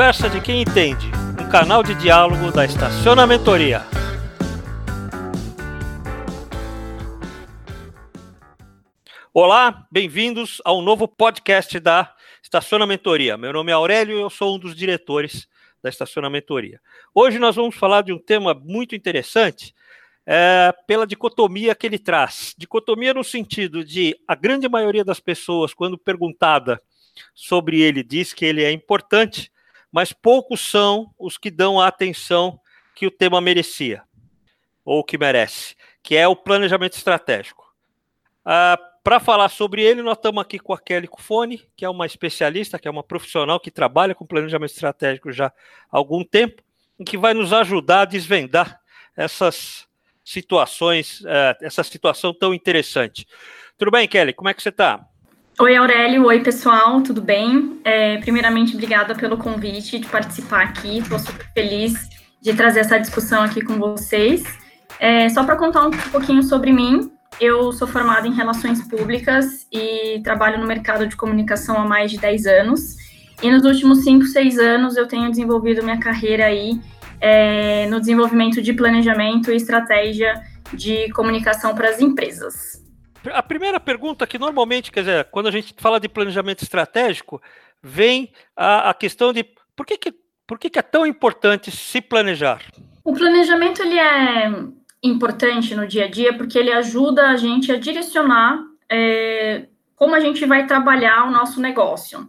Conversa de quem entende, um canal de diálogo da Estacionamentoria. Olá, bem-vindos ao novo podcast da Estacionamentoria. Meu nome é Aurélio e eu sou um dos diretores da Estacionamentoria. Hoje nós vamos falar de um tema muito interessante é, pela dicotomia que ele traz. Dicotomia no sentido de a grande maioria das pessoas, quando perguntada sobre ele, diz que ele é importante, mas poucos são os que dão a atenção que o tema merecia, ou que merece, que é o planejamento estratégico. Ah, Para falar sobre ele, nós estamos aqui com a Kelly Cufone, que é uma especialista, que é uma profissional que trabalha com planejamento estratégico já há algum tempo, e que vai nos ajudar a desvendar essas situações, uh, essa situação tão interessante. Tudo bem, Kelly? Como é que você está? Oi, Aurélio. Oi, pessoal. Tudo bem? É, primeiramente, obrigada pelo convite de participar aqui. Estou super feliz de trazer essa discussão aqui com vocês. É, só para contar um pouquinho sobre mim, eu sou formada em Relações Públicas e trabalho no mercado de comunicação há mais de 10 anos. E nos últimos 5, 6 anos eu tenho desenvolvido minha carreira aí é, no desenvolvimento de planejamento e estratégia de comunicação para as empresas. A primeira pergunta que normalmente, quer dizer, quando a gente fala de planejamento estratégico, vem a, a questão de por que, que, por que, que é tão importante se planejar? O planejamento ele é importante no dia a dia porque ele ajuda a gente a direcionar é, como a gente vai trabalhar o nosso negócio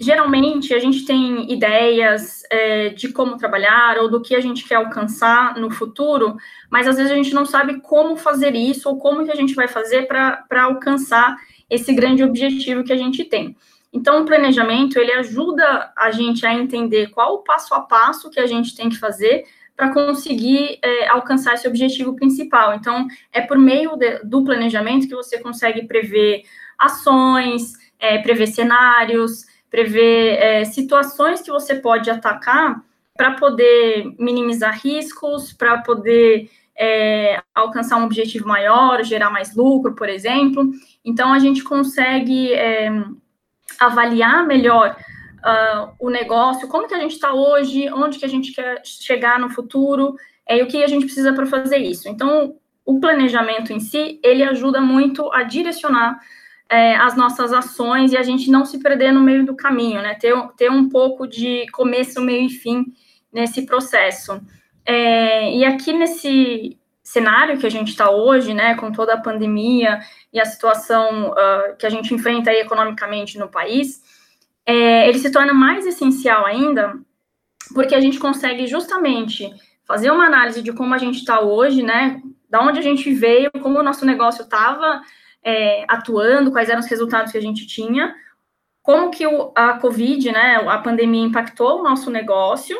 geralmente a gente tem ideias é, de como trabalhar ou do que a gente quer alcançar no futuro, mas às vezes a gente não sabe como fazer isso ou como que a gente vai fazer para alcançar esse grande objetivo que a gente tem. Então, o planejamento, ele ajuda a gente a entender qual o passo a passo que a gente tem que fazer para conseguir é, alcançar esse objetivo principal. Então, é por meio de, do planejamento que você consegue prever ações, é, prever cenários, prever é, situações que você pode atacar para poder minimizar riscos, para poder é, alcançar um objetivo maior, gerar mais lucro, por exemplo. Então, a gente consegue é, avaliar melhor uh, o negócio, como que a gente está hoje, onde que a gente quer chegar no futuro, é, e o que a gente precisa para fazer isso. Então, o planejamento em si, ele ajuda muito a direcionar é, as nossas ações e a gente não se perder no meio do caminho, né? Ter, ter um pouco de começo, meio e fim nesse processo. É, e aqui nesse cenário que a gente está hoje, né, com toda a pandemia e a situação uh, que a gente enfrenta economicamente no país, é, ele se torna mais essencial ainda, porque a gente consegue justamente fazer uma análise de como a gente está hoje, né, da onde a gente veio, como o nosso negócio estava é, atuando, quais eram os resultados que a gente tinha, como que o, a Covid, né, a pandemia impactou o nosso negócio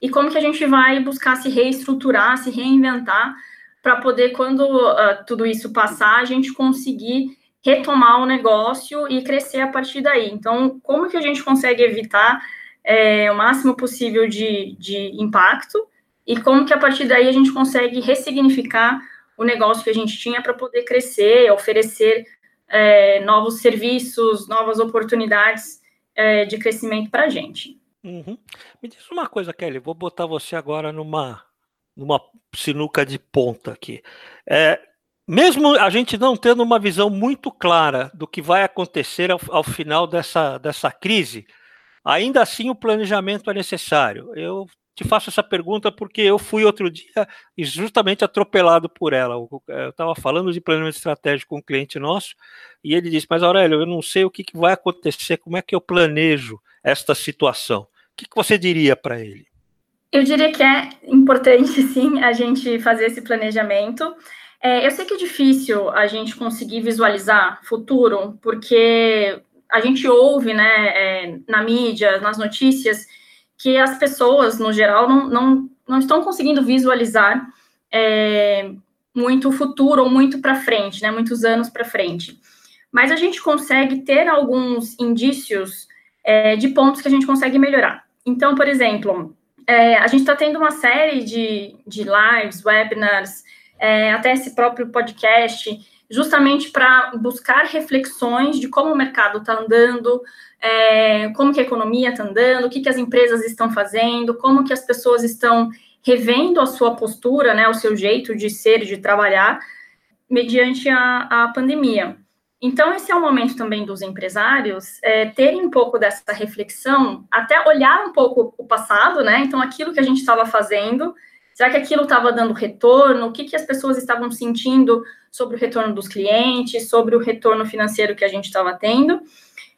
e como que a gente vai buscar se reestruturar, se reinventar para poder, quando uh, tudo isso passar, a gente conseguir retomar o negócio e crescer a partir daí. Então, como que a gente consegue evitar é, o máximo possível de, de impacto e como que a partir daí a gente consegue ressignificar o negócio que a gente tinha para poder crescer, oferecer é, novos serviços, novas oportunidades é, de crescimento para a gente. Uhum. Me diz uma coisa, Kelly, vou botar você agora numa, numa sinuca de ponta aqui. É, mesmo a gente não tendo uma visão muito clara do que vai acontecer ao, ao final dessa, dessa crise, ainda assim o planejamento é necessário. Eu te faço essa pergunta porque eu fui outro dia justamente atropelado por ela. Eu estava falando de planejamento estratégico com um cliente nosso e ele disse: Mas Aurélio, eu não sei o que, que vai acontecer, como é que eu planejo esta situação. O que, que você diria para ele? Eu diria que é importante, sim, a gente fazer esse planejamento. É, eu sei que é difícil a gente conseguir visualizar futuro, porque a gente ouve né, é, na mídia, nas notícias, que as pessoas, no geral, não, não, não estão conseguindo visualizar é, muito o futuro ou muito para frente, né, muitos anos para frente. Mas a gente consegue ter alguns indícios é, de pontos que a gente consegue melhorar. Então, por exemplo, é, a gente está tendo uma série de, de lives, webinars, é, até esse próprio podcast, justamente para buscar reflexões de como o mercado está andando, é, como que a economia está andando, o que, que as empresas estão fazendo, como que as pessoas estão revendo a sua postura, né, o seu jeito de ser, de trabalhar, mediante a, a pandemia. Então, esse é o momento também dos empresários é, terem um pouco dessa reflexão, até olhar um pouco o passado, né? Então, aquilo que a gente estava fazendo, será que aquilo estava dando retorno? O que, que as pessoas estavam sentindo sobre o retorno dos clientes, sobre o retorno financeiro que a gente estava tendo?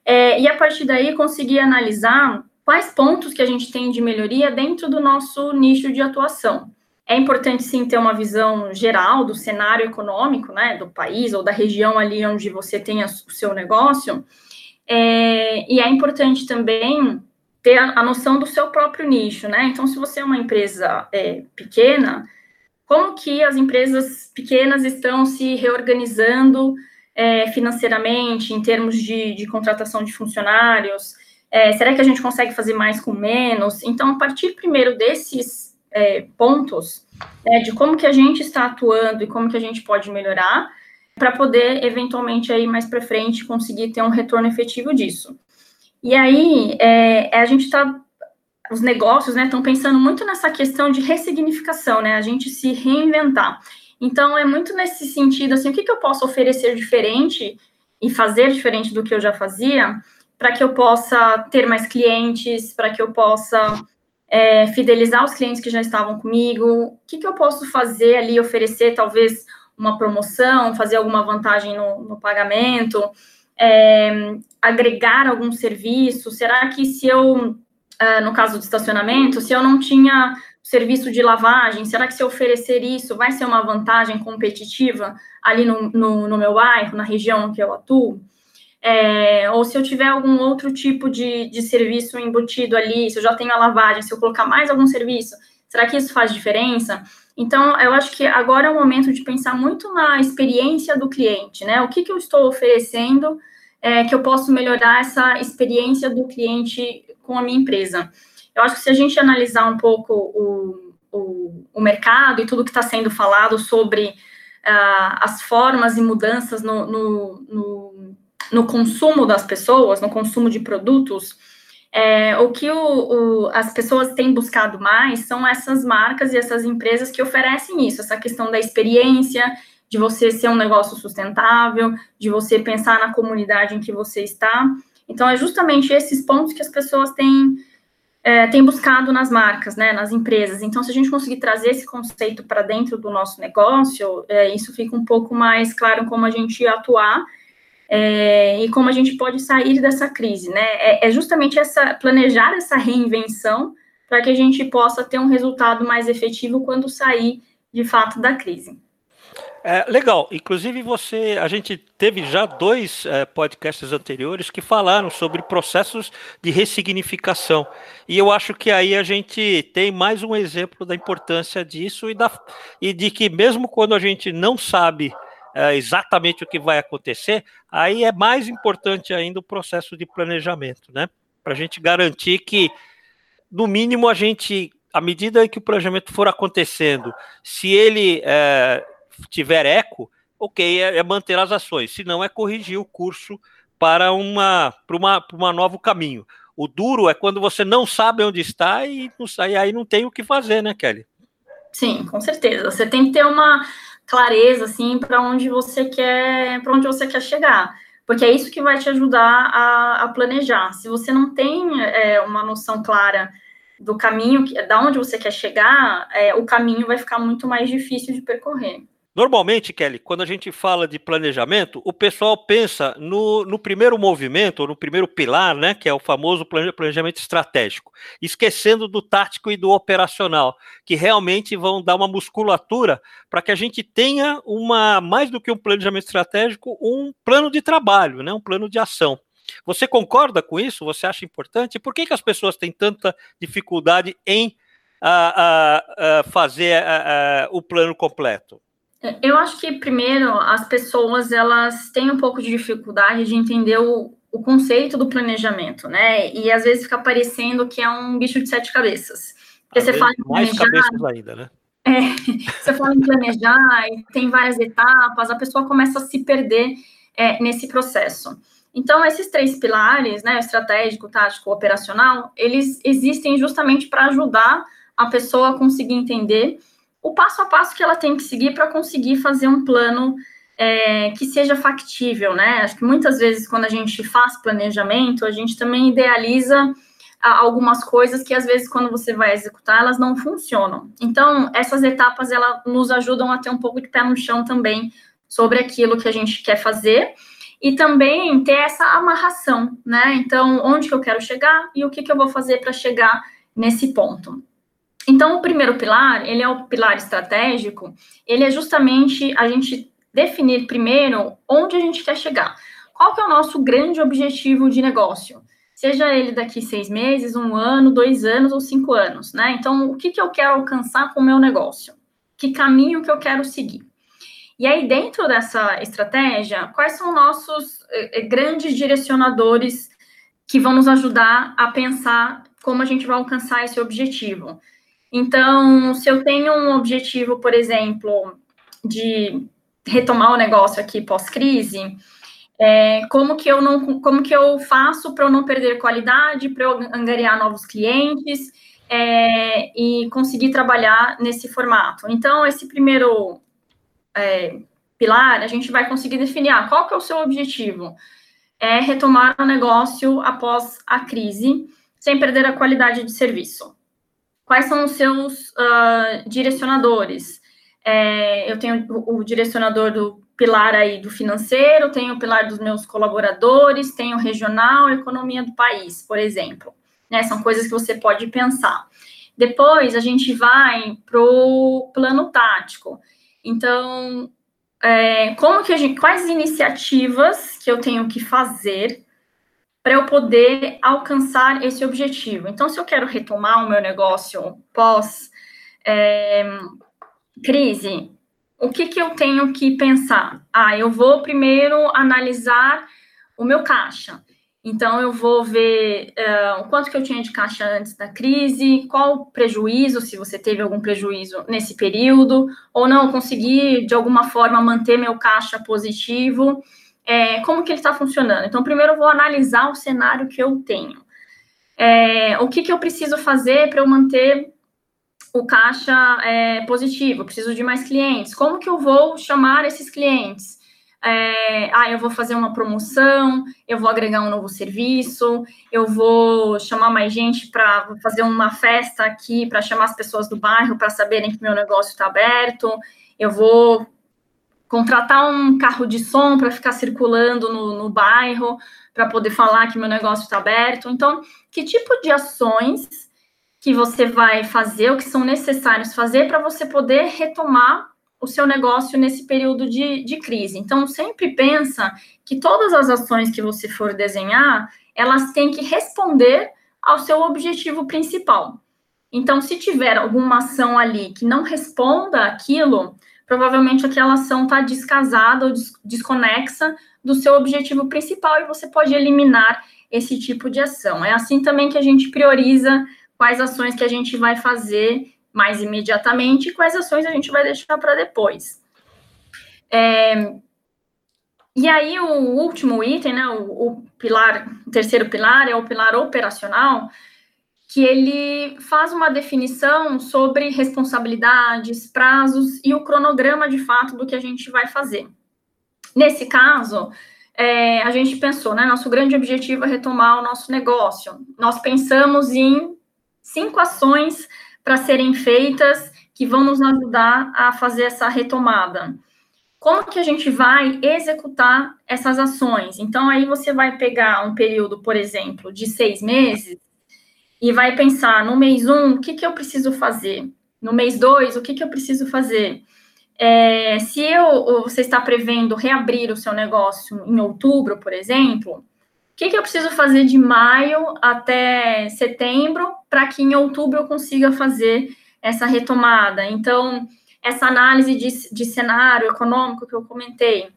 É, e a partir daí, conseguir analisar quais pontos que a gente tem de melhoria dentro do nosso nicho de atuação. É importante sim ter uma visão geral do cenário econômico, né, do país ou da região ali onde você tem o seu negócio. É, e é importante também ter a, a, noção do seu próprio nicho, né? Então, se você é uma empresa é, pequena, como que as empresas pequenas estão se reorganizando é, financeiramente, em termos de, de contratação de funcionários? É, será que a gente consegue fazer mais com menos? Então, a partir primeiro desses é, pontos né, de como que a gente está atuando e como que a gente pode melhorar para poder eventualmente aí mais para frente conseguir ter um retorno efetivo disso. E aí é, é a gente está os negócios né, estão pensando muito nessa questão de ressignificação, né? A gente se reinventar. Então, é muito nesse sentido, assim, o que, que eu posso oferecer diferente e fazer diferente do que eu já fazia, para que eu possa ter mais clientes, para que eu possa é, fidelizar os clientes que já estavam comigo, o que, que eu posso fazer ali, oferecer talvez uma promoção, fazer alguma vantagem no, no pagamento, é, agregar algum serviço, será que se eu, uh, no caso do estacionamento, se eu não tinha serviço de lavagem, será que se eu oferecer isso vai ser uma vantagem competitiva ali no, no, no meu bairro, na região que eu atuo? é, ou se eu tiver algum outro tipo de, de serviço embutido ali, se eu já tenho a lavagem, se eu colocar mais algum serviço, será que isso faz diferença? Então, eu acho que agora é o momento de pensar muito na experiência do cliente, né? O que, que eu estou oferecendo é, que eu posso melhorar essa experiência do cliente com a minha empresa. Eu acho que se a gente analisar um pouco o, o, o mercado e tudo que está sendo falado sobre uh, as formas e mudanças no, no, no no consumo das pessoas, no consumo de produtos, é, o que o, o, as pessoas têm buscado mais são essas marcas e essas empresas que oferecem isso, essa questão da experiência, de você ser um negócio sustentável, de você pensar na comunidade em que você está. Então, é justamente esses pontos que as pessoas têm, é, têm buscado nas marcas, né, nas empresas. Então, se a gente conseguir trazer esse conceito para dentro do nosso negócio, é, isso fica um pouco mais claro como a gente atuar é, e como a gente pode sair dessa crise, né? É, é justamente essa planejar essa reinvenção para que a gente possa ter um resultado mais efetivo quando sair de fato da crise. É, legal. Inclusive você, a gente teve já dois é, podcasts anteriores que falaram sobre processos de ressignificação. E eu acho que aí a gente tem mais um exemplo da importância disso e, da, e de que mesmo quando a gente não sabe é, exatamente o que vai acontecer, aí é mais importante ainda o processo de planejamento, né? Para a gente garantir que, no mínimo, a gente, à medida que o planejamento for acontecendo, se ele é, tiver eco, ok, é, é, manter as ações, se não é corrigir o curso para uma para uma, para uma novo caminho. O duro é quando você não sabe onde está e, não, e aí não tem o que fazer, né, Kelly? Sim, com certeza. Você tem que ter uma clareza assim para onde você quer para onde você quer chegar porque é isso que vai te ajudar a, a planejar se você não tem é, uma noção clara do caminho da onde você quer chegar é, o caminho vai ficar muito mais difícil de percorrer Normalmente, Kelly, quando a gente fala de planejamento, o pessoal pensa no, no primeiro movimento, ou no primeiro pilar, né, que é o famoso planejamento estratégico, esquecendo do tático e do operacional, que realmente vão dar uma musculatura para que a gente tenha uma, mais do que um planejamento estratégico, um plano de trabalho, né, um plano de ação. Você concorda com isso? Você acha importante? Por que, que as pessoas têm tanta dificuldade em a, a, a fazer a, o plano completo? Eu acho que primeiro as pessoas elas têm um pouco de dificuldade de entender o, o conceito do planejamento, né? E às vezes fica parecendo que é um bicho de sete cabeças. Porque você fala mais cabeças ainda, né? é, você fala em planejar e tem várias etapas, a pessoa começa a se perder é, nesse processo. Então, esses três pilares, né, estratégico, tático, operacional, eles existem justamente para ajudar a pessoa a conseguir entender o passo a passo que ela tem que seguir para conseguir fazer um plano é, que seja factível, né? Acho que muitas vezes, quando a gente faz planejamento, a gente também idealiza algumas coisas que às vezes quando você vai executar elas não funcionam. Então essas etapas elas nos ajudam a ter um pouco de pé no chão também sobre aquilo que a gente quer fazer e também ter essa amarração, né? Então onde que eu quero chegar e o que que eu vou fazer para chegar nesse ponto. Então o primeiro pilar ele é o pilar estratégico. Ele é justamente a gente definir primeiro onde a gente quer chegar. Qual que é o nosso grande objetivo de negócio? seja ele daqui seis meses, um ano, dois anos ou cinco anos, né? Então, o que, que eu quero alcançar com o meu negócio? Que caminho que eu quero seguir? E aí, dentro dessa estratégia, quais são nossos eh, grandes direcionadores que vão nos ajudar a pensar como a gente vai alcançar esse objetivo? Então, se eu tenho um objetivo, por exemplo, de retomar o negócio aqui pós-crise, é, como que eu não, como que eu faço para eu não perder qualidade, para eu angariar novos clientes é, e conseguir trabalhar nesse formato. Então, esse primeiro é, pilar, a gente vai conseguir definir ah, qual que é o seu objetivo. É retomar o negócio após a crise, sem perder a qualidade de serviço. Quais são os seus uh, direcionadores? É, eu tenho o, o direcionador do pilar aí do financeiro, tenho o pilar dos meus colaboradores, tenho o regional, economia do país, por exemplo. Né? São coisas que você pode pensar. Depois a gente vai para o plano tático. Então, é, como que gente, quais iniciativas que eu tenho que fazer para eu poder alcançar esse objetivo? Então, se eu quero retomar o meu negócio pós é, crise, o que, que eu tenho que pensar? Ah, eu vou primeiro analisar o meu caixa. Então, eu vou ver uh, o quanto que eu tinha de caixa antes da crise, qual o prejuízo, se você teve algum prejuízo nesse período, ou não, conseguir, de alguma forma, manter meu caixa positivo, é, como que ele está funcionando. Então, primeiro eu vou analisar o cenário que eu tenho. É, o que, que eu preciso fazer para eu manter o caixa é positivo, preciso de mais clientes. Como que eu vou chamar esses clientes? É, ah, eu vou fazer uma promoção, eu vou agregar um novo serviço, eu vou chamar mais gente para fazer uma festa aqui, para chamar as pessoas do bairro para saberem que meu negócio está aberto, eu vou contratar um carro de som para ficar circulando no, no bairro, para poder falar que meu negócio está aberto. Então, que tipo de ações que você vai fazer, o que são necessários fazer para você poder retomar o seu negócio nesse período de, de crise. Então, sempre pensa que todas as ações que você for desenhar, elas têm que responder ao seu objetivo principal. Então, se tiver alguma ação ali que não responda aquilo, provavelmente aquela ação está descasada ou desconexa do seu objetivo principal e você pode eliminar esse tipo de ação. É assim também que a gente prioriza quais ações que a gente vai fazer mais imediatamente e quais ações a gente vai deixar para depois. É, e aí, o último item, né, o, o, pilar, o terceiro pilar é o pilar operacional, que ele faz uma definição sobre responsabilidades, prazos e o cronograma de fato do que a gente vai fazer. Nesse caso, é, a gente pensou, né, nosso grande objetivo é retomar o nosso negócio. Nós pensamos em cinco ações para serem feitas que vão nos ajudar a fazer essa retomada. Como que a gente vai executar essas ações? Então, aí você vai pegar um período, por exemplo, de seis meses e vai pensar no mês um, o que, que eu preciso fazer? No mês dois, o que, que eu preciso fazer? É, se eu, você está prevendo reabrir o seu negócio em outubro, por exemplo, que, que eu preciso fazer de maio até setembro para que em outubro eu consiga fazer essa retomada? Então, essa análise de, de cenário econômico que eu comentei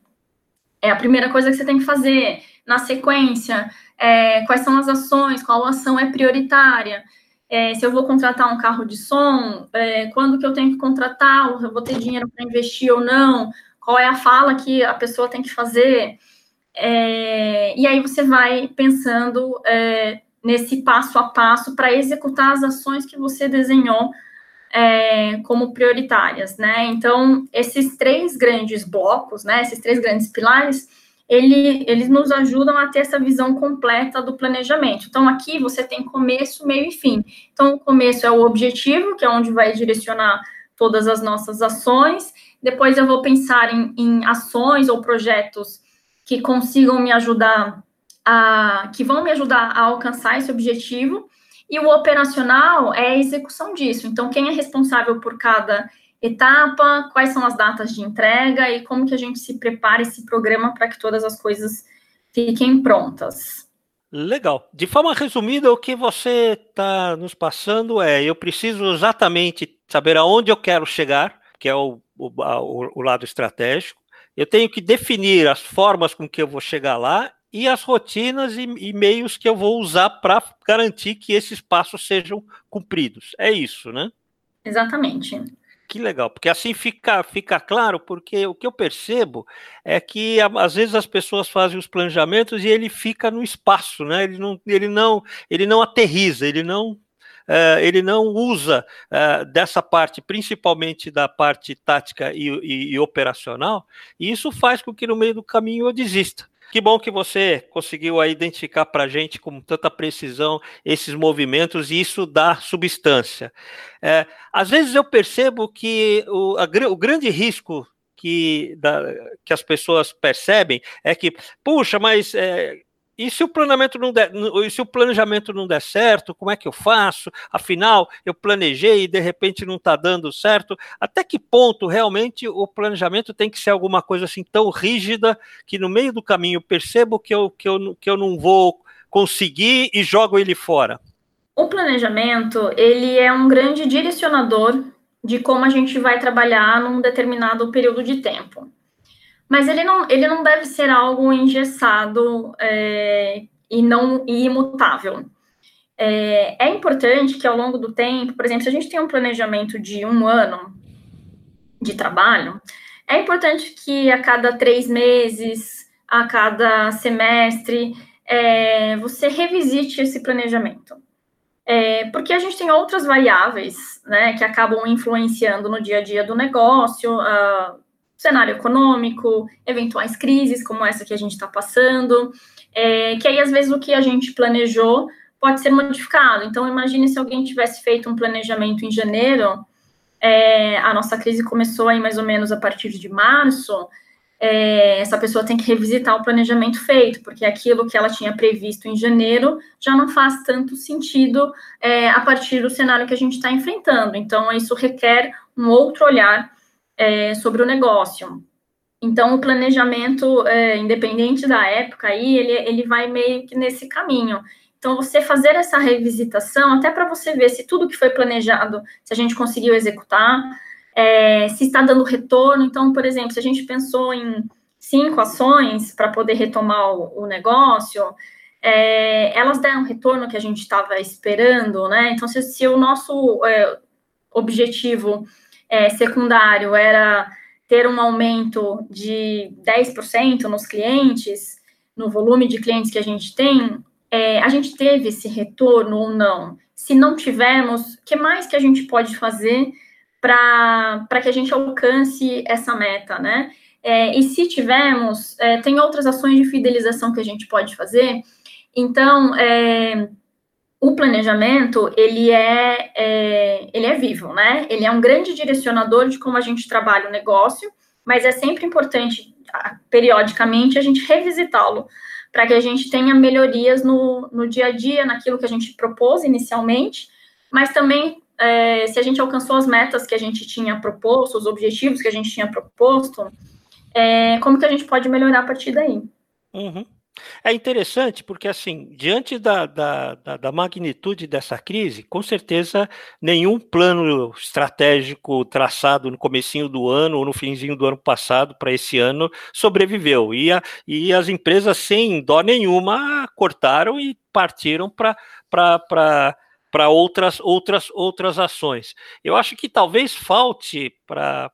é a primeira coisa que você tem que fazer. Na sequência, é, quais são as ações, qual ação é prioritária. é, se eu vou contratar um carro de som, é, quando que eu tenho que contratar, eu vou ter dinheiro para investir ou não, qual é a fala que a pessoa tem que fazer. É, e aí você vai pensando é, nesse passo a passo para executar as ações que você desenhou é, como prioritárias, né? Então, esses três grandes blocos, né, esses três grandes pilares, ele, eles nos ajudam a ter essa visão completa do planejamento. Então, aqui você tem começo, meio e fim. Então, o começo é o objetivo, que é onde vai direcionar todas as nossas ações. Depois, eu vou pensar em, em ações ou projetos que consigam me ajudar a, que vão me ajudar a alcançar esse objetivo. E o operacional é a execução disso. Então, quem é responsável por cada etapa, quais são as datas de entrega e como que a gente se prepara esse programa para que todas as coisas fiquem prontas. Legal. De forma resumida, o que você está nos passando é: eu preciso exatamente saber aonde eu quero chegar, que é o, o, o lado estratégico. Eu tenho que definir as formas com que eu vou chegar lá e as rotinas e, e meios que eu vou usar para garantir que esses passos sejam cumpridos. É isso, né? Exatamente que legal, porque assim fica, fica claro, porque o que eu percebo é que às vezes as pessoas fazem os planejamentos e ele fica no espaço, né? Ele não, ele não, ele não aterriza, ele não Uh, ele não usa uh, dessa parte, principalmente da parte tática e, e, e, operacional, e isso faz com que no meio do caminho eu desista. Que bom que você conseguiu identificar para a gente com tanta precisão esses movimentos e isso dá substância. É, às vezes eu percebo que o, a, o grande risco que, da, que as pessoas percebem é que, puxa, mas é, e se o planejamento não der, se o planejamento não der certo, como é que eu faço? Afinal, eu planejei e de repente não está dando certo. Até que ponto realmente o planejamento tem que ser alguma coisa assim tão rígida que no meio do caminho percebo que eu, que eu, que eu não vou conseguir e jogo ele fora? O planejamento ele é um grande direcionador de como a gente vai trabalhar num determinado período de tempo. Mas ele não, ele não deve ser algo engessado é, e não e imutável. É, é, importante que ao longo do tempo, por exemplo, se a gente tem um planejamento de um ano de trabalho, é importante que a cada três meses, a cada semestre, é, você revisite esse planejamento. É, porque a gente tem outras variáveis né, que acabam influenciando no dia a dia do negócio, uh, cenário econômico, eventuais crises como essa que a gente está passando, é, que aí às vezes o que a gente planejou pode ser modificado. Então, imagine se alguém tivesse feito um planejamento em janeiro, é, a nossa crise começou aí mais ou menos a partir de março, é, essa pessoa tem que revisitar o planejamento feito, porque aquilo que ela tinha previsto em janeiro já não faz tanto sentido é, a partir do cenário que a gente está enfrentando. Então, isso requer um outro olhar é, sobre o negócio. Então, o planejamento, é, independente da época, aí, ele, ele vai meio que nesse caminho. Então, você fazer essa revisitação, até para você ver se tudo que foi planejado, se a gente conseguiu executar, é, se está dando retorno. Então, por exemplo, se a gente pensou em cinco ações para poder retomar o, o negócio, é, elas deram o retorno que a gente estava esperando, né? Então, se, se o nosso é, objetivo é, secundário era ter um aumento de 10% nos clientes, no volume de clientes que a gente tem, é, a gente teve esse retorno ou não? Se não tivermos, o que mais que a gente pode fazer para que a gente alcance essa meta, né? É, e se tivermos, é, tem outras ações de fidelização que a gente pode fazer. Então, é, o planejamento ele é, é, ele é vivo, né? Ele é um grande direcionador de como a gente trabalha o negócio, mas é sempre importante periodicamente a gente revisitá-lo para que a gente tenha melhorias no, no dia a dia, naquilo que a gente propôs inicialmente, mas também é, se a gente alcançou as metas que a gente tinha proposto, os objetivos que a gente tinha proposto, é, como que a gente pode melhorar a partir daí. Uhum. É interessante porque, assim, diante da, da, da, magnitude dessa crise, com certeza nenhum plano estratégico traçado no comecinho do ano ou no finzinho do ano passado para esse ano sobreviveu. E, a, e as empresas, sem dó nenhuma, cortaram e partiram para para outras, outras, outras ações. Eu acho que talvez falte para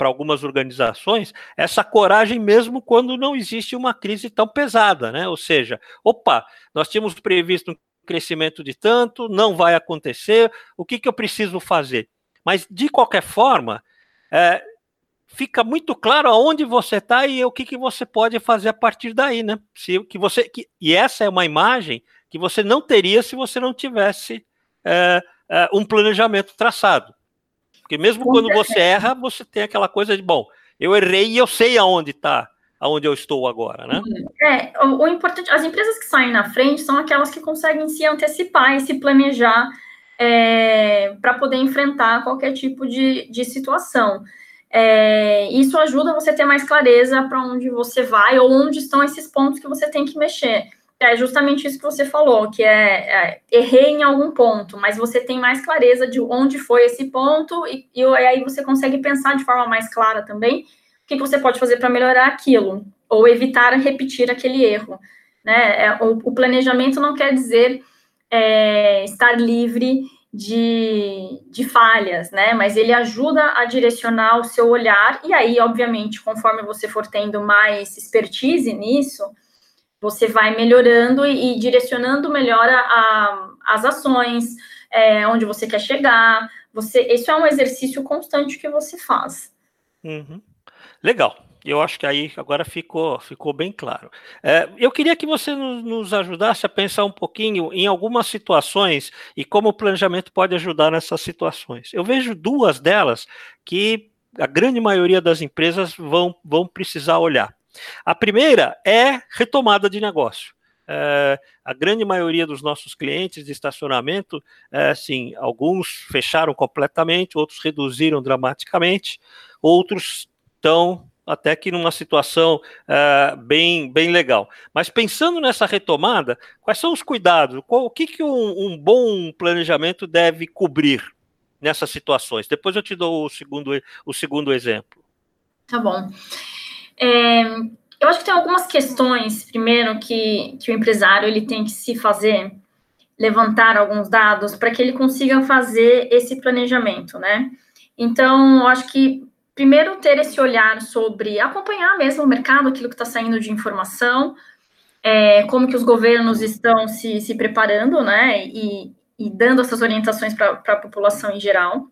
para algumas organizações essa coragem mesmo quando não existe uma crise tão pesada, né? Ou seja, opa, nós tínhamos previsto um crescimento de tanto, não vai acontecer, o que, que eu preciso fazer? Mas de qualquer forma, é, fica muito claro aonde você está e o que, que você pode fazer a partir daí, né? Se, que você, que, e essa é uma imagem que você não teria se você não tivesse é, é, um planejamento traçado. Porque mesmo Com quando certeza. você erra, você tem aquela coisa de, bom, eu errei e eu sei aonde está, aonde eu estou agora, né? É, o, o, importante, as empresas que saem na frente são aquelas que conseguem se antecipar e se planejar é, para poder enfrentar qualquer tipo de, de situação. É, isso ajuda você a ter mais clareza para onde você vai ou onde estão esses pontos que você tem que mexer. É justamente isso que você falou, que é, é, errei em algum ponto, mas você tem mais clareza de onde foi esse ponto e, e aí você consegue pensar de forma mais clara também o que, você pode fazer para melhorar aquilo ou evitar repetir aquele erro. Né? É, o, o, planejamento não quer dizer é, estar livre de, de falhas, né? Mas ele ajuda a direcionar o seu olhar, e aí, obviamente, conforme você for tendo mais expertise nisso, você vai melhorando e, e direcionando melhor a, a, as ações, é, onde você quer chegar. Você, isso é um exercício constante que você faz. Uhum. Legal. Eu acho que aí agora ficou, ficou bem claro. É, eu queria que você nos, nos, ajudasse a pensar um pouquinho em algumas situações e como o planejamento pode ajudar nessas situações. Eu vejo duas delas que a grande maioria das empresas vão, vão precisar olhar. A primeira é retomada de negócio. É, a grande maioria dos nossos clientes de estacionamento, é, alguns fecharam completamente, outros reduziram dramaticamente, outros estão até que numa situação é, bem, bem legal. Mas pensando nessa retomada, quais são os cuidados? Qual, o que, que um, um bom planejamento deve cobrir nessas situações? Depois eu te dou o segundo, o segundo exemplo. Tá bom. É, eu acho que tem algumas questões, primeiro, que, que o empresário ele tem que se fazer, levantar alguns dados para que ele consiga fazer esse planejamento, né? Então, eu acho que primeiro ter esse olhar sobre acompanhar mesmo o mercado, aquilo que está saindo de informação, é, como que os governos estão se, se preparando, né? E, e dando essas orientações para a população em geral.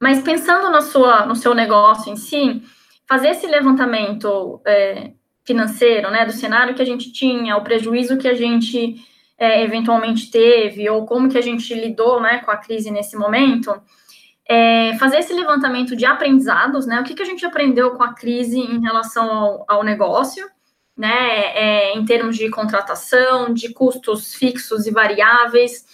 Mas pensando na sua, no seu negócio em si, fazer esse levantamento é, financeiro, né, do cenário que a gente tinha, o prejuízo que a gente é, eventualmente teve, ou como que a gente lidou, né, com a crise nesse momento, é, fazer esse levantamento de aprendizados, né, o que, que a gente aprendeu com a crise em relação ao, ao negócio, né, é, em termos de contratação, de custos fixos e variáveis,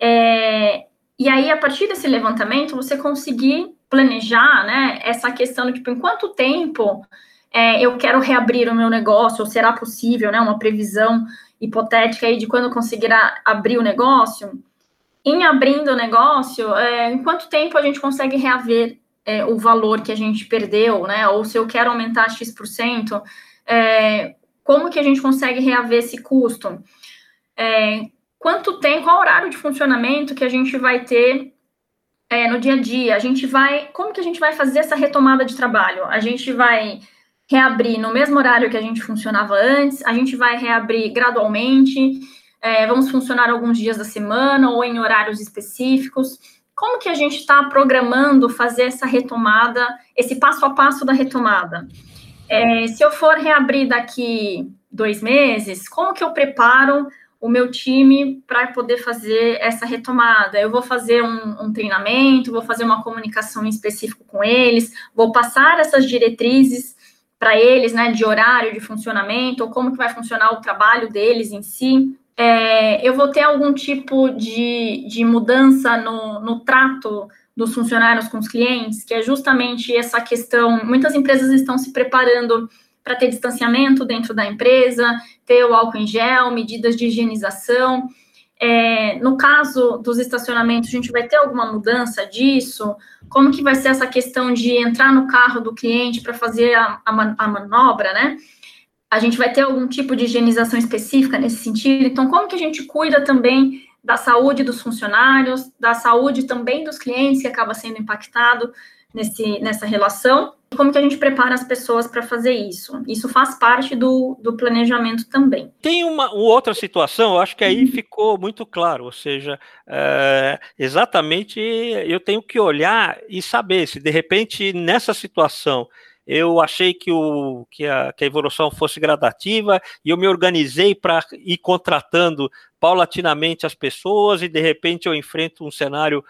é, e aí, a partir desse levantamento, você conseguir planejar, né, essa questão tipo, em quanto tempo é, eu quero reabrir o meu negócio, ou será possível, né, uma previsão hipotética aí de quando conseguirá abrir o negócio. Em abrindo o negócio, é, em quanto tempo a gente consegue reaver é, o valor que a gente perdeu, né, ou se eu quero aumentar X%, é, como que a gente consegue reaver esse custo? É, quanto tempo, qual horário de funcionamento que a gente vai ter é, no dia a dia, a gente vai. Como que a gente vai fazer essa retomada de trabalho? A gente vai reabrir no mesmo horário que a gente funcionava antes, a gente vai reabrir gradualmente, é, vamos funcionar alguns dias da semana ou em horários específicos. Como que a gente está programando fazer essa retomada, esse passo a passo da retomada? É, se eu for reabrir daqui dois meses, como que eu preparo o meu time para poder fazer essa retomada. Eu vou fazer um, um, treinamento, vou fazer uma comunicação em específico com eles, vou passar essas diretrizes para eles, né, de horário de funcionamento, ou como que vai funcionar o trabalho deles em si. É, eu vou ter algum tipo de, de mudança no, no trato dos funcionários com os clientes, que é justamente essa questão. Muitas empresas estão se preparando para ter distanciamento dentro da empresa, ter o álcool em gel, medidas de higienização. É, no caso dos estacionamentos, a gente vai ter alguma mudança disso? Como que vai ser essa questão de entrar no carro do cliente para fazer a, a, a, manobra, né? A gente vai ter algum tipo de higienização específica nesse sentido? Então, como que a gente cuida também da saúde dos funcionários, da saúde também dos clientes que acaba sendo impactado nesse, nessa relação. Como que a gente prepara as pessoas para fazer isso? Isso faz parte do, do planejamento também. Tem uma, outra situação, eu acho que aí uhum. ficou muito claro, ou seja, é, exatamente eu tenho que olhar e saber se de repente nessa situação eu achei que, o, que, a, que a evolução fosse gradativa e eu me organizei para ir contratando paulatinamente as pessoas e de repente eu enfrento um cenário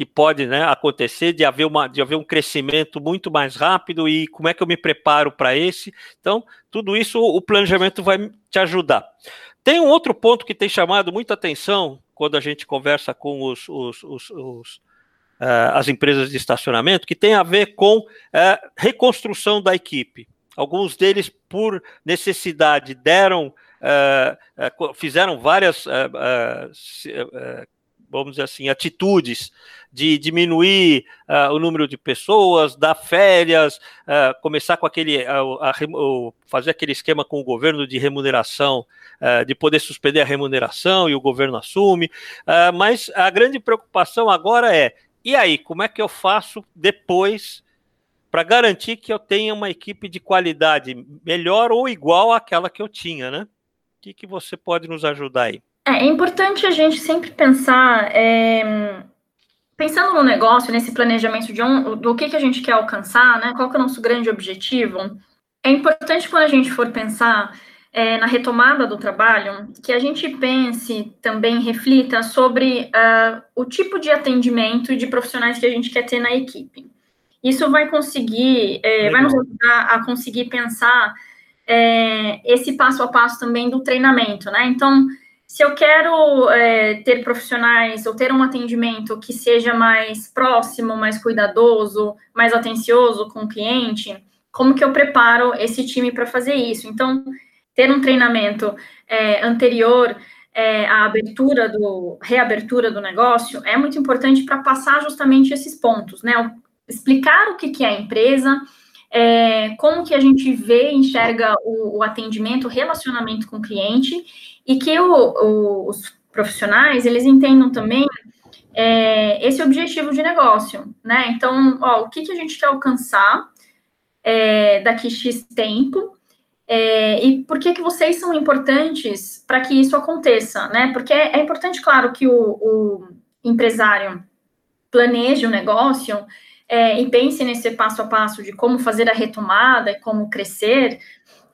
que pode né, acontecer de haver, uma, de haver um crescimento muito mais rápido e como é que eu me preparo para esse. Então, tudo isso o planejamento vai te ajudar. Tem um outro ponto que tem chamado muita atenção quando a gente conversa com os, os, os, os uh, as empresas de estacionamento, que tem a ver com uh, reconstrução da equipe. Alguns deles, por necessidade, deram, uh, fizeram várias vamos dizer assim, atitudes de diminuir uh, o número de pessoas, dar férias, uh, começar com aquele, a, a, fazer aquele esquema com o governo de remuneração, uh, de poder suspender a remuneração e o governo assume. mas a grande preocupação agora é, e aí, como é que eu faço depois para garantir que eu tenha uma equipe de qualidade melhor ou igual àquela que eu tinha, né? O que, que você pode nos ajudar aí? É, é importante a gente sempre pensar, é, pensando no negócio, nesse planejamento de um, do que, que a gente quer alcançar, né? Qual que é o nosso grande objetivo? É importante quando a gente for pensar é, na retomada do trabalho, que a gente pense também, reflita sobre uh, o tipo de atendimento e de profissionais que a gente quer ter na equipe. Isso vai conseguir, é, vai nos ajudar a conseguir pensar é, esse passo a passo também do treinamento, né? Então, se eu quero é, ter profissionais ou ter um atendimento que seja mais próximo, mais cuidadoso, mais atencioso com o cliente, como que eu preparo esse time para fazer isso? Então, ter um treinamento é, anterior é, à abertura do reabertura do negócio é muito importante para passar justamente esses pontos, né? Explicar o que, que é a empresa, é, como que a gente vê, enxerga o, o atendimento, o relacionamento com o cliente e que o, o, os profissionais eles entendam também é, esse objetivo de negócio, né? Então, ó, o que, que a gente quer alcançar é, daqui X tempo é, e por que, que vocês são importantes para que isso aconteça, né? Porque é, é importante, claro, que o, o empresário planeje o negócio é, e pense nesse passo a passo de como fazer a retomada e como crescer,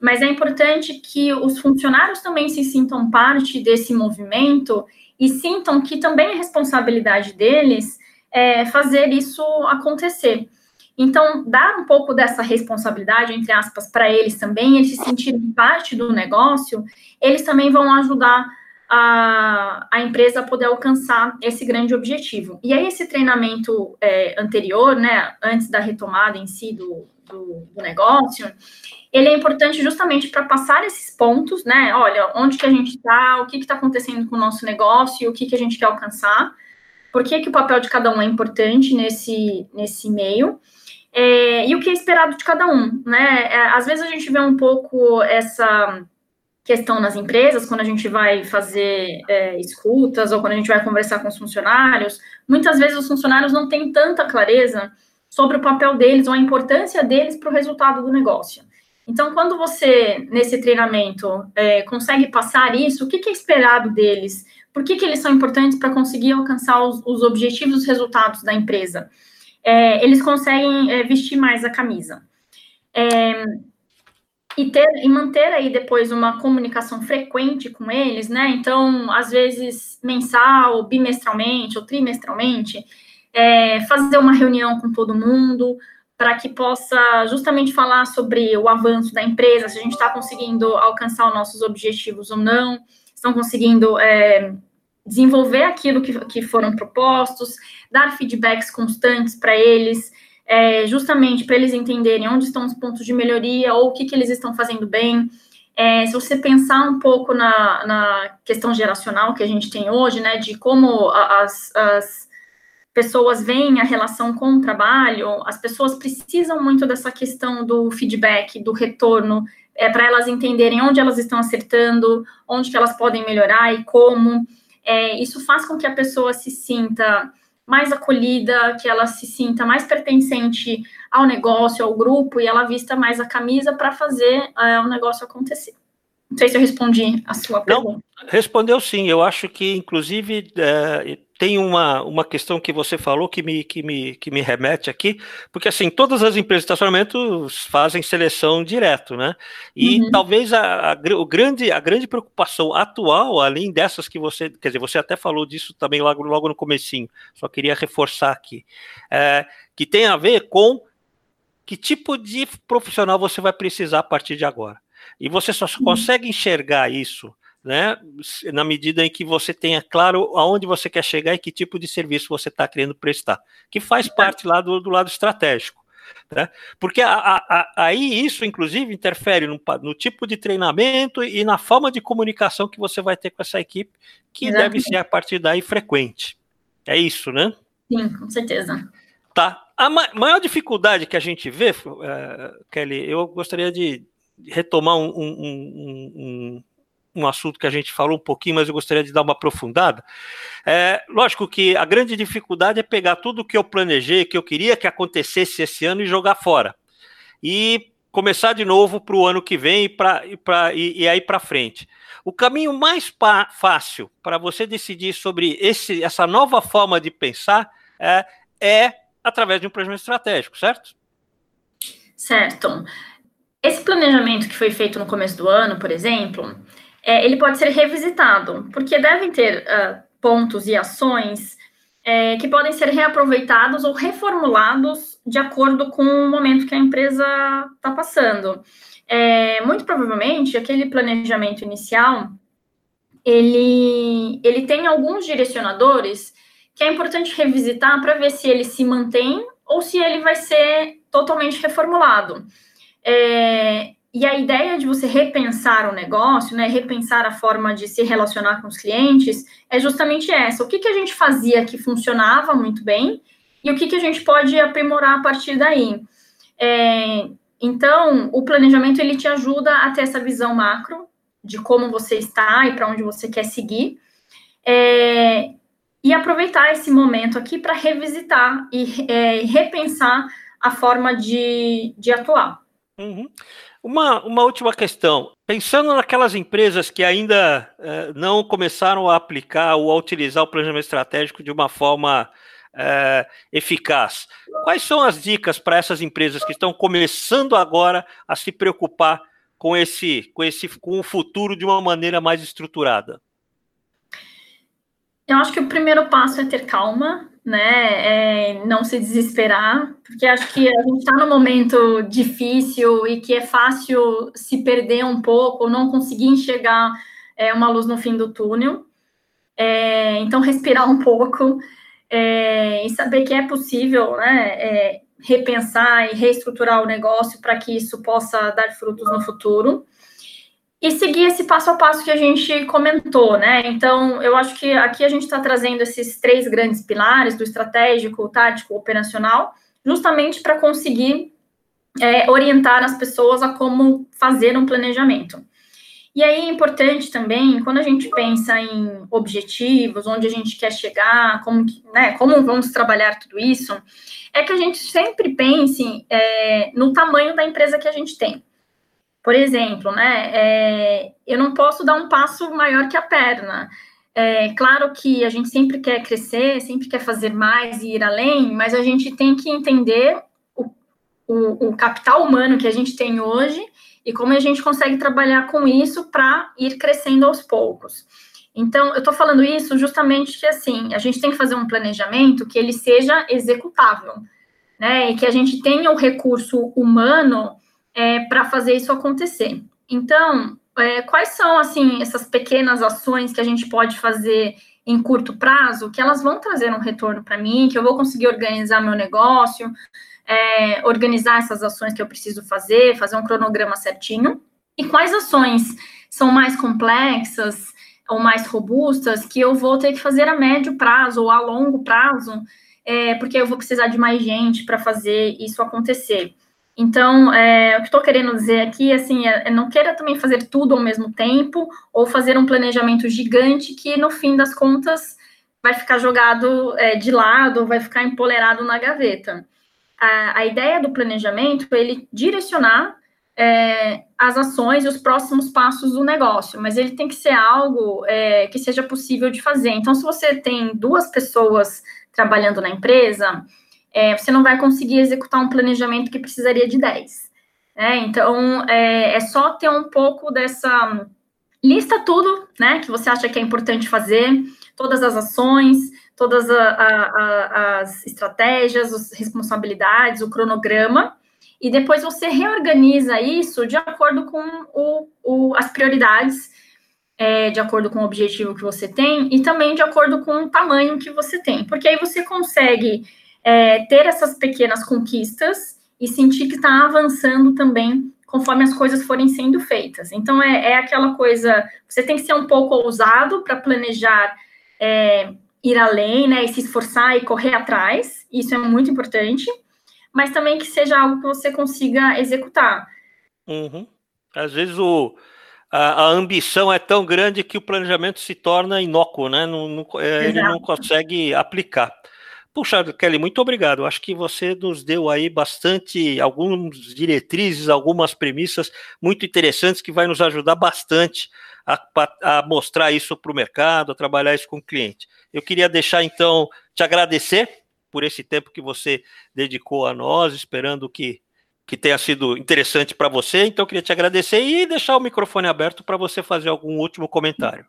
mas é importante que os funcionários também se sintam parte desse movimento e sintam que também é responsabilidade deles é, fazer isso acontecer. Então, dar um pouco dessa responsabilidade, entre aspas, para eles também, eles se sentirem parte do negócio, eles também vão ajudar a, a empresa poder alcançar esse grande objetivo. E aí, esse treinamento é, anterior, né, antes da retomada em si do, do, do negócio, ele é importante justamente para passar esses pontos, né? Olha, onde que a gente está, o que está acontecendo com o nosso negócio, o que, que a gente quer alcançar, por que, que o papel de cada um é importante nesse, nesse meio, é, e o que é esperado de cada um, né? É, às vezes a gente vê um pouco essa questão nas empresas, quando a gente vai fazer é, escutas ou quando a gente vai conversar com os funcionários, muitas vezes os funcionários não têm tanta clareza sobre o papel deles ou a importância deles para o resultado do negócio. Então, quando você, nesse treinamento, é, consegue passar isso, o que, que, é esperado deles? Por que, que eles são importantes para conseguir alcançar os, os, objetivos, os resultados da empresa? É, eles conseguem é, vestir mais a camisa. É, e, ter, e manter aí depois uma comunicação frequente com eles, né? Então, às vezes, mensal, bimestralmente ou trimestralmente, é, fazer uma reunião com todo mundo, para que possa justamente falar sobre o avanço da empresa, se a gente está conseguindo alcançar os nossos objetivos ou não, estão conseguindo é, desenvolver aquilo que, que foram propostos, dar feedbacks constantes para eles, é, justamente para eles entenderem onde estão os pontos de melhoria ou o que, que eles estão fazendo bem. É, se você pensar um pouco na, na, questão geracional que a gente tem hoje, né, de como as, as pessoas veem a relação com o trabalho, as pessoas precisam muito dessa questão do feedback, do retorno, é, para elas entenderem onde elas estão acertando, onde que elas podem melhorar e como. é, isso faz com que a pessoa se sinta mais acolhida, que ela se sinta mais pertencente ao negócio, ao grupo, e ela vista mais a camisa para fazer é, o negócio acontecer. Não sei se eu respondi a sua pergunta. Não, respondeu sim. Eu acho que, inclusive, é, tem uma, uma questão que você falou que me, que, me, que me remete aqui, porque assim, todas as empresas de estacionamento fazem seleção direto, né? E uhum. talvez a, a, o grande, a grande preocupação atual, além dessas que você, quer dizer, você até falou disso também logo, logo no comecinho, só queria reforçar aqui, é, que tem a ver com que tipo de profissional você vai precisar a partir de agora. E você só uhum. consegue enxergar isso né, na medida em que você tenha claro aonde você quer chegar e que tipo de serviço você está querendo prestar, que faz parte lá do, do lado estratégico. Né? Porque a, a, a, aí isso, inclusive, interfere no, no, tipo de treinamento e na forma de comunicação que você vai ter com essa equipe, que Exatamente. deve ser a partir daí frequente. É isso, né? Sim, com certeza. Tá. A ma maior dificuldade que a gente vê, uh, Kelly, eu gostaria de retomar um, um, um, um assunto que a gente falou um pouquinho, mas eu gostaria de dar uma aprofundada. É, lógico que a grande dificuldade é pegar tudo que eu planejei, que eu queria que acontecesse esse ano e jogar fora. E começar de novo para o ano que vem e, pra, e, pra, e, e aí para frente. O caminho mais fácil para você decidir sobre esse, essa nova forma de pensar é, é através de um planejamento estratégico, certo? Certo. Esse planejamento que foi feito no começo do ano, por exemplo, é, ele pode ser revisitado, porque devem ter uh, pontos e ações é, que podem ser reaproveitados ou reformulados de acordo com o momento que a empresa está passando. É, muito provavelmente, aquele planejamento inicial, ele, ele tem alguns direcionadores que é importante revisitar para ver se ele se mantém ou se ele vai ser totalmente reformulado. É, e a ideia de você repensar o negócio, né, repensar a forma de se relacionar com os clientes, é justamente essa. O que, que a gente fazia que funcionava muito bem e o que, que a gente pode aprimorar a partir daí. É, então, o planejamento ele te ajuda a ter essa visão macro de como você está e para onde você quer seguir. É, e aproveitar esse momento aqui para revisitar e é, repensar a forma de, de atuar. Uhum. Uma, uma última questão. Pensando naquelas empresas que ainda eh, não começaram a aplicar ou a utilizar o planejamento estratégico de uma forma eh, eficaz, quais são as dicas para essas empresas que estão começando agora a se preocupar com esse, com esse, com o futuro de uma maneira mais estruturada? Eu acho que o primeiro passo é ter calma, né? É não se desesperar, porque acho que a gente está num momento difícil e que é fácil se perder um pouco, não conseguir enxergar é, uma luz no fim do túnel. É, então, respirar um pouco é, e saber que é possível, né? É, repensar e reestruturar o negócio para que isso possa dar frutos no futuro e seguir esse passo a passo que a gente comentou, né? Então, eu acho que aqui a gente está trazendo esses três grandes pilares do estratégico, tático, operacional, justamente para conseguir é, orientar as pessoas a como fazer um planejamento. E aí é importante também, quando a gente pensa em objetivos, onde a gente quer chegar, como, né, como vamos trabalhar tudo isso, é que a gente sempre pense é, no tamanho da empresa que a gente tem. Por exemplo, né, é, eu não posso dar um passo maior que a perna. É claro que a gente sempre quer crescer, sempre quer fazer mais e ir além, mas a gente tem que entender o, o, o capital humano que a gente tem hoje e como a gente consegue trabalhar com isso para ir crescendo aos poucos. Então, eu estou falando isso justamente que assim, a gente tem que fazer um planejamento que ele seja executável, né? E que a gente tenha o recurso humano é, para fazer isso acontecer. Então, é, quais são assim essas pequenas ações que a gente pode fazer em curto prazo que elas vão trazer um retorno para mim, que eu vou conseguir organizar meu negócio, é, organizar essas ações que eu preciso fazer, fazer um cronograma certinho. E quais ações são mais complexas ou mais robustas que eu vou ter que fazer a médio prazo ou a longo prazo, é, porque eu vou precisar de mais gente para fazer isso acontecer. Então, é, o que estou querendo dizer aqui, assim, é, é, não queira também fazer tudo ao mesmo tempo ou fazer um planejamento gigante que, no fim das contas, vai ficar jogado é, de lado vai ficar empolerado na gaveta. A, a ideia do planejamento é ele direcionar é, as ações e os próximos passos do negócio, mas ele tem que ser algo é, que seja possível de fazer. Então, se você tem duas pessoas trabalhando na empresa, é, você não vai conseguir executar um planejamento que precisaria de 10. Né? Então, é, é, só ter um pouco dessa. Lista tudo né, que você acha que é importante fazer, todas as ações, todas a, a, as estratégias, as responsabilidades, o cronograma, e depois você reorganiza isso de acordo com o, o, as prioridades, é, de acordo com o objetivo que você tem, e também de acordo com o tamanho que você tem, porque aí você consegue é, ter essas pequenas conquistas e sentir que está avançando também conforme as coisas forem sendo feitas. Então, é, é aquela coisa, você tem que ser um pouco ousado para planejar, é, ir além, né, e se esforçar e correr atrás, isso é muito importante, mas também que seja algo que você consiga executar. Uhum. Às vezes o, a, a, ambição é tão grande que o planejamento se torna inócuo, né? Não, não, é, ele não consegue aplicar. Puxa, Kelly, muito obrigado. Acho que você nos deu aí bastante, algumas diretrizes, algumas premissas muito interessantes que vai nos ajudar bastante a, a mostrar isso para o mercado, a trabalhar isso com o cliente. Eu queria deixar, então, te agradecer por esse tempo que você dedicou a nós, esperando que, que tenha sido interessante para você. Então, eu queria te agradecer e deixar o microfone aberto para você fazer algum último comentário.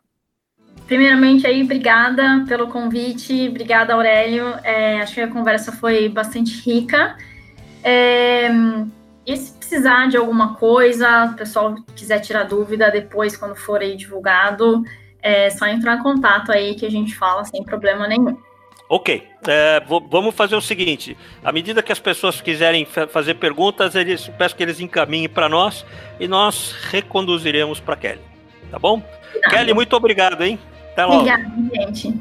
Primeiramente, aí, obrigada pelo convite, obrigada, Aurélio. É, acho que a conversa foi bastante rica. É, e se precisar de alguma coisa, o pessoal quiser tirar dúvida depois, quando for aí divulgado, é só entrar em contato aí que a gente fala sem problema nenhum. Ok, é, vamos fazer o seguinte: à medida que as pessoas quiserem fazer perguntas, eles, peço que eles encaminhem para nós e nós reconduziremos para Kelly. Tá bom? Kelly, muito obrigado, hein? Até logo. Obrigada, gente.